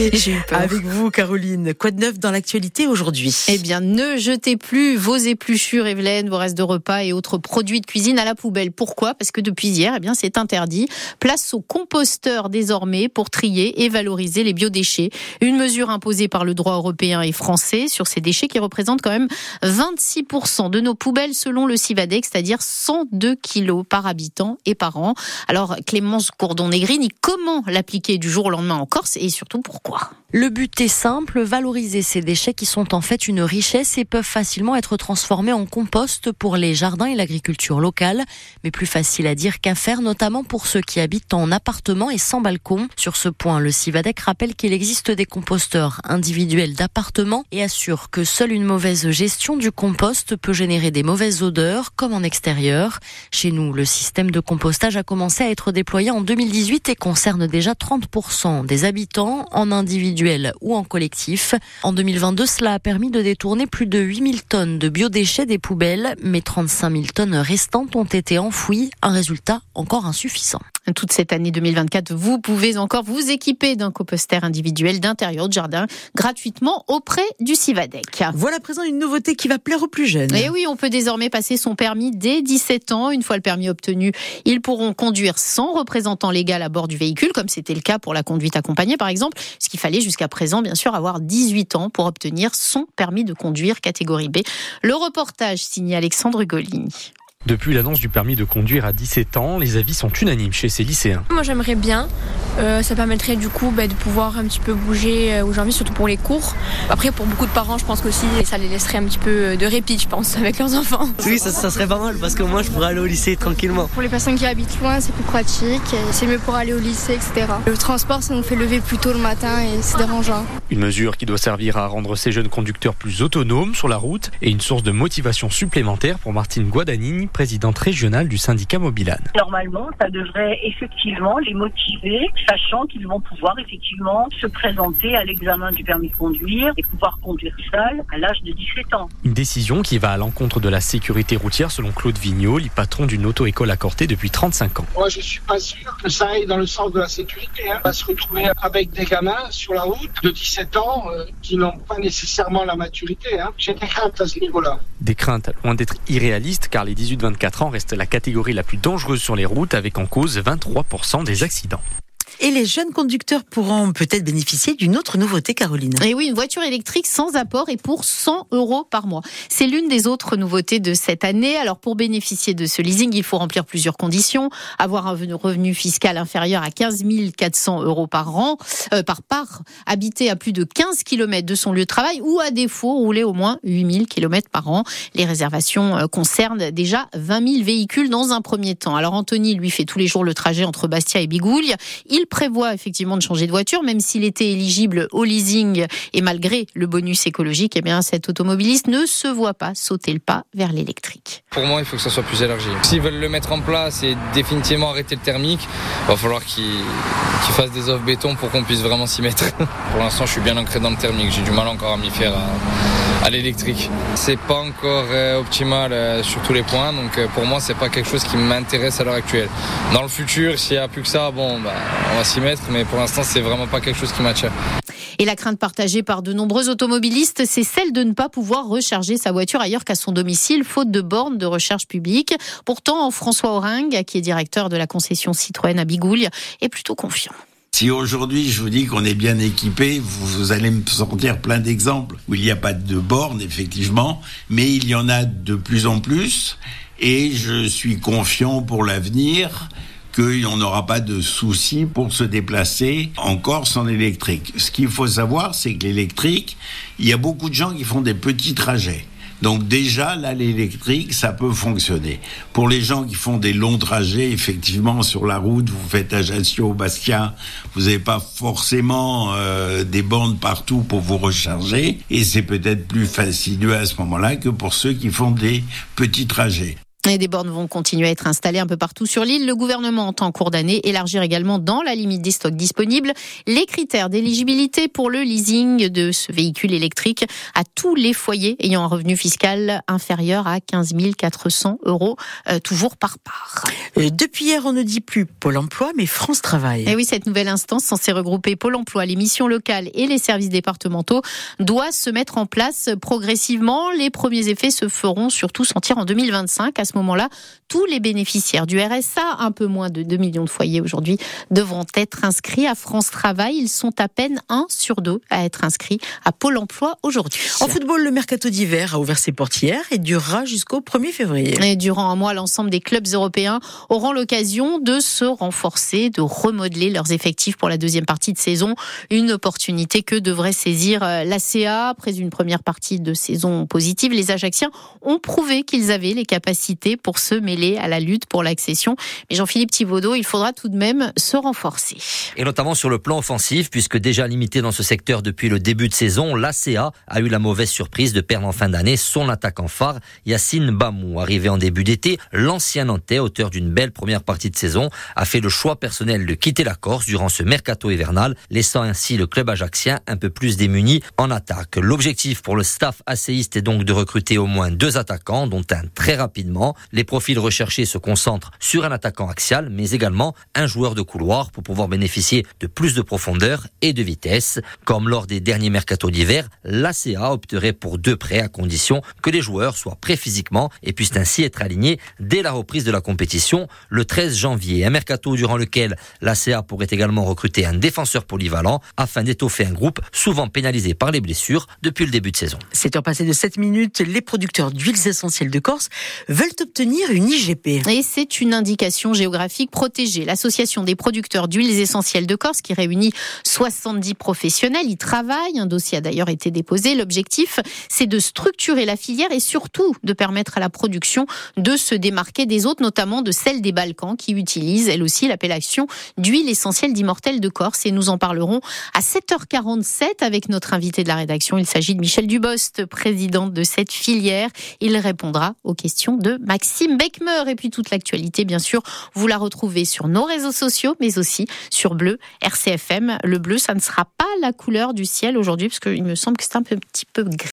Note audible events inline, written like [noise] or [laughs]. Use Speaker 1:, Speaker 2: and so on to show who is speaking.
Speaker 1: [laughs] Avec vous, Caroline. Quoi de neuf dans l'actualité aujourd'hui?
Speaker 2: Eh bien, ne jetez plus vos épluchures, Evelyne, vos restes de repas et autres produits de cuisine à la poubelle. Pourquoi? Parce que depuis hier, eh bien, c'est interdit. Place au composteur désormais pour trier et valoriser les biodéchets. Une mesure imposée par le droit européen et français sur ces déchets qui représentent quand même 26% de nos poubelles selon le CIVADEX, c'est-à-dire 102 kilos par habitant et par an. Alors, Clémence Courdon-Negrini, comment l'appliquer du jour au lendemain en Corse et surtout pourquoi?
Speaker 3: Le but est simple, valoriser ces déchets qui sont en fait une richesse et peuvent facilement être transformés en compost pour les jardins et l'agriculture locale, mais plus facile à dire qu'à faire, notamment pour ceux qui habitent en appartement et sans balcon. Sur ce point, le Civadec rappelle qu'il existe des composteurs individuels d'appartements et assure que seule une mauvaise gestion du compost peut générer des mauvaises odeurs, comme en extérieur. Chez nous, le système de compostage a commencé à être déployé en 2018 et concerne déjà 30% des habitants en individuel ou en collectif. En 2022, cela a permis de détourner plus de 8000 tonnes de biodéchets des poubelles, mais 35 000 tonnes restantes ont été enfouies, un résultat encore insuffisant.
Speaker 2: Toute cette année 2024, vous pouvez encore vous équiper d'un composter individuel d'intérieur de jardin gratuitement auprès du Civadec.
Speaker 1: Voilà à présent une nouveauté qui va plaire aux plus jeunes.
Speaker 2: Et oui, on peut désormais passer son permis dès 17 ans. Une fois le permis obtenu, ils pourront conduire sans représentant légal à bord du véhicule, comme c'était le cas pour la conduite accompagnée par exemple, ce qu'il fallait jusqu'à présent bien sûr avoir 18 ans pour obtenir son permis de conduire catégorie B. Le reportage signé Alexandre Goligny.
Speaker 4: Depuis l'annonce du permis de conduire à 17 ans, les avis sont unanimes chez ces lycéens.
Speaker 5: Moi j'aimerais bien, euh, ça permettrait du coup bah, de pouvoir un petit peu bouger où j'ai envie, surtout pour les cours. Après pour beaucoup de parents je pense qu'aussi ça les laisserait un petit peu euh, de répit je pense avec leurs enfants. [laughs]
Speaker 6: Oui ça, serait pas mal parce que moi je pourrais aller au lycée tranquillement.
Speaker 7: Pour les personnes qui habitent loin c'est plus pratique, c'est mieux pour aller au lycée etc. Le transport ça nous fait lever plus tôt le matin et c'est dérangeant.
Speaker 4: Une mesure qui doit servir à rendre ces jeunes conducteurs plus autonomes sur la route et une source de motivation supplémentaire pour Martine Guadagnini présidente régionale du syndicat Mobilane.
Speaker 8: Normalement, ça devrait effectivement les motiver, sachant qu'ils vont pouvoir effectivement se présenter à l'examen du permis de conduire et pouvoir conduire seul à l'âge de 17 ans.
Speaker 4: Une décision qui va à l'encontre de la sécurité routière selon Claude Vigneault, le patron d'une auto-école accordée depuis 35 ans.
Speaker 9: Moi, je suis pas sûr que ça aille dans le sens de la sécurité. Hein. On va se retrouver avec des gamins sur la route de 17 ans euh, qui n'ont pas nécessairement la maturité. Hein. J'ai des craintes à ce niveau-là.
Speaker 4: Des craintes loin d'être irréalistes car les 18-24 reste la catégorie la plus dangereuse sur les routes avec en cause 23% des accidents.
Speaker 1: Et les jeunes conducteurs pourront peut-être bénéficier d'une autre nouveauté, Caroline.
Speaker 2: Et oui, une voiture électrique sans apport et pour 100 euros par mois. C'est l'une des autres nouveautés de cette année. Alors pour bénéficier de ce leasing, il faut remplir plusieurs conditions. Avoir un revenu fiscal inférieur à 15 400 euros par an, euh, par part, habiter à plus de 15 km de son lieu de travail ou à défaut rouler au moins 8 000 km par an. Les réservations euh, concernent déjà 20 000 véhicules dans un premier temps. Alors Anthony, lui, fait tous les jours le trajet entre Bastia et Bigouille. Il prévoit effectivement de changer de voiture, même s'il était éligible au leasing et malgré le bonus écologique, eh bien cet automobiliste ne se voit pas sauter le pas vers l'électrique.
Speaker 10: Pour moi, il faut que ça soit plus élargi. S'ils veulent le mettre en place et définitivement arrêter le thermique, il va falloir qu'ils fassent des offres béton pour qu'on puisse vraiment s'y mettre. [laughs] pour l'instant, je suis bien ancré dans le thermique. J'ai du mal encore à m'y faire à l'électrique. C'est pas encore euh, optimal euh, sur tous les points, donc euh, pour moi, c'est pas quelque chose qui m'intéresse à l'heure actuelle. Dans le futur, s'il n'y a plus que ça, bon, bah, on va s'y mettre, mais pour l'instant, c'est vraiment pas quelque chose qui m'attire.
Speaker 2: Et la crainte partagée par de nombreux automobilistes, c'est celle de ne pas pouvoir recharger sa voiture ailleurs qu'à son domicile, faute de bornes de recharge publique. Pourtant, François Oring, qui est directeur de la concession Citroën à Bigouille, est plutôt confiant.
Speaker 11: Si aujourd'hui je vous dis qu'on est bien équipé, vous, allez me sortir plein d'exemples où il n'y a pas de bornes, effectivement, mais il y en a de plus en plus, et je suis confiant pour l'avenir qu'il n'aura pas de soucis pour se déplacer en Corse en électrique. Ce qu'il faut savoir, c'est que l'électrique, il y a beaucoup de gens qui font des petits trajets. Donc déjà, là, l'électrique, ça peut fonctionner. Pour les gens qui font des longs trajets, effectivement, sur la route, vous faites Ajaccio, Bastia, vous n'avez pas forcément euh, des bornes partout pour vous recharger, et c'est peut-être plus fastidieux à ce moment-là que pour ceux qui font des petits trajets.
Speaker 2: Et des bornes vont continuer à être installées un peu partout sur l'île. Le gouvernement entend en cours d'année élargir également dans la limite des stocks disponibles les critères d'éligibilité pour le leasing de ce véhicule électrique à tous les foyers ayant un revenu fiscal inférieur à 15 400 euros, euh, toujours par part.
Speaker 1: Euh, depuis hier, on ne dit plus Pôle emploi, mais France Travail.
Speaker 2: Et oui, cette nouvelle instance censée regrouper Pôle emploi, les missions locales et les services départementaux doit se mettre en place progressivement. Les premiers effets se feront surtout sentir en 2025. À ce moment-là, tous les bénéficiaires du RSA, un peu moins de 2 millions de foyers aujourd'hui, devront être inscrits à France Travail. Ils sont à peine 1 sur 2 à être inscrits à Pôle emploi aujourd'hui.
Speaker 1: En football, le mercato d'hiver a ouvert ses portes hier et durera jusqu'au 1er février.
Speaker 2: Et durant un mois, l'ensemble des clubs européens auront l'occasion de se renforcer, de remodeler leurs effectifs pour la deuxième partie de saison. Une opportunité que devrait saisir euh, l'ACA après une première partie de saison positive. Les Ajacciens ont prouvé qu'ils avaient les capacités pour se mêler à la lutte pour l'accession. Mais Jean-Philippe Thibaudot, il faudra tout de même se renforcer.
Speaker 12: Et notamment sur le plan offensif, puisque déjà limité dans ce secteur depuis le début de saison, l'ACA a eu la mauvaise surprise de perdre en fin d'année son attaquant phare, Yacine Bamou. Arrivé en début d'été, l'ancien Nantais, auteur d'une belle première partie de saison, a fait le choix personnel de quitter la Corse durant ce mercato hivernal, laissant ainsi le club ajaxien un peu plus démuni en attaque. L'objectif pour le staff acéiste est donc de recruter au moins deux attaquants, dont un très rapidement. Les profils recherchés se concentrent sur un attaquant axial, mais également un joueur de couloir pour pouvoir bénéficier de plus de profondeur et de vitesse. Comme lors des derniers mercatos d'hiver, l'ACA opterait pour deux prêts à condition que les joueurs soient prêts physiquement et puissent ainsi être alignés dès la reprise de la compétition le 13 janvier. Un mercato durant lequel l'ACA pourrait également recruter un défenseur polyvalent afin d'étoffer un groupe souvent pénalisé par les blessures depuis le début de saison.
Speaker 1: 7 heures passées de 7 minutes, les producteurs d'huiles essentielles de Corse veulent obtenir une IGP.
Speaker 2: Et c'est une indication géographique protégée. L'association des producteurs d'huiles essentielles de Corse, qui réunit 70 professionnels, y travaille. Un dossier a d'ailleurs été déposé. L'objectif, c'est de structurer la filière et surtout de permettre à la production de se démarquer des autres, notamment de celle des Balkans, qui utilise elle aussi l'appellation d'huile essentielle d'immortel de Corse. Et nous en parlerons à 7h47 avec notre invité de la rédaction. Il s'agit de Michel Dubost, président de cette filière. Il répondra aux questions de Maxime Beckmer. Et puis toute l'actualité, bien sûr, vous la retrouvez sur nos réseaux sociaux, mais aussi sur Bleu, RCFM. Le bleu, ça ne sera pas la couleur du ciel aujourd'hui, parce qu'il me semble que c'est un petit peu gris.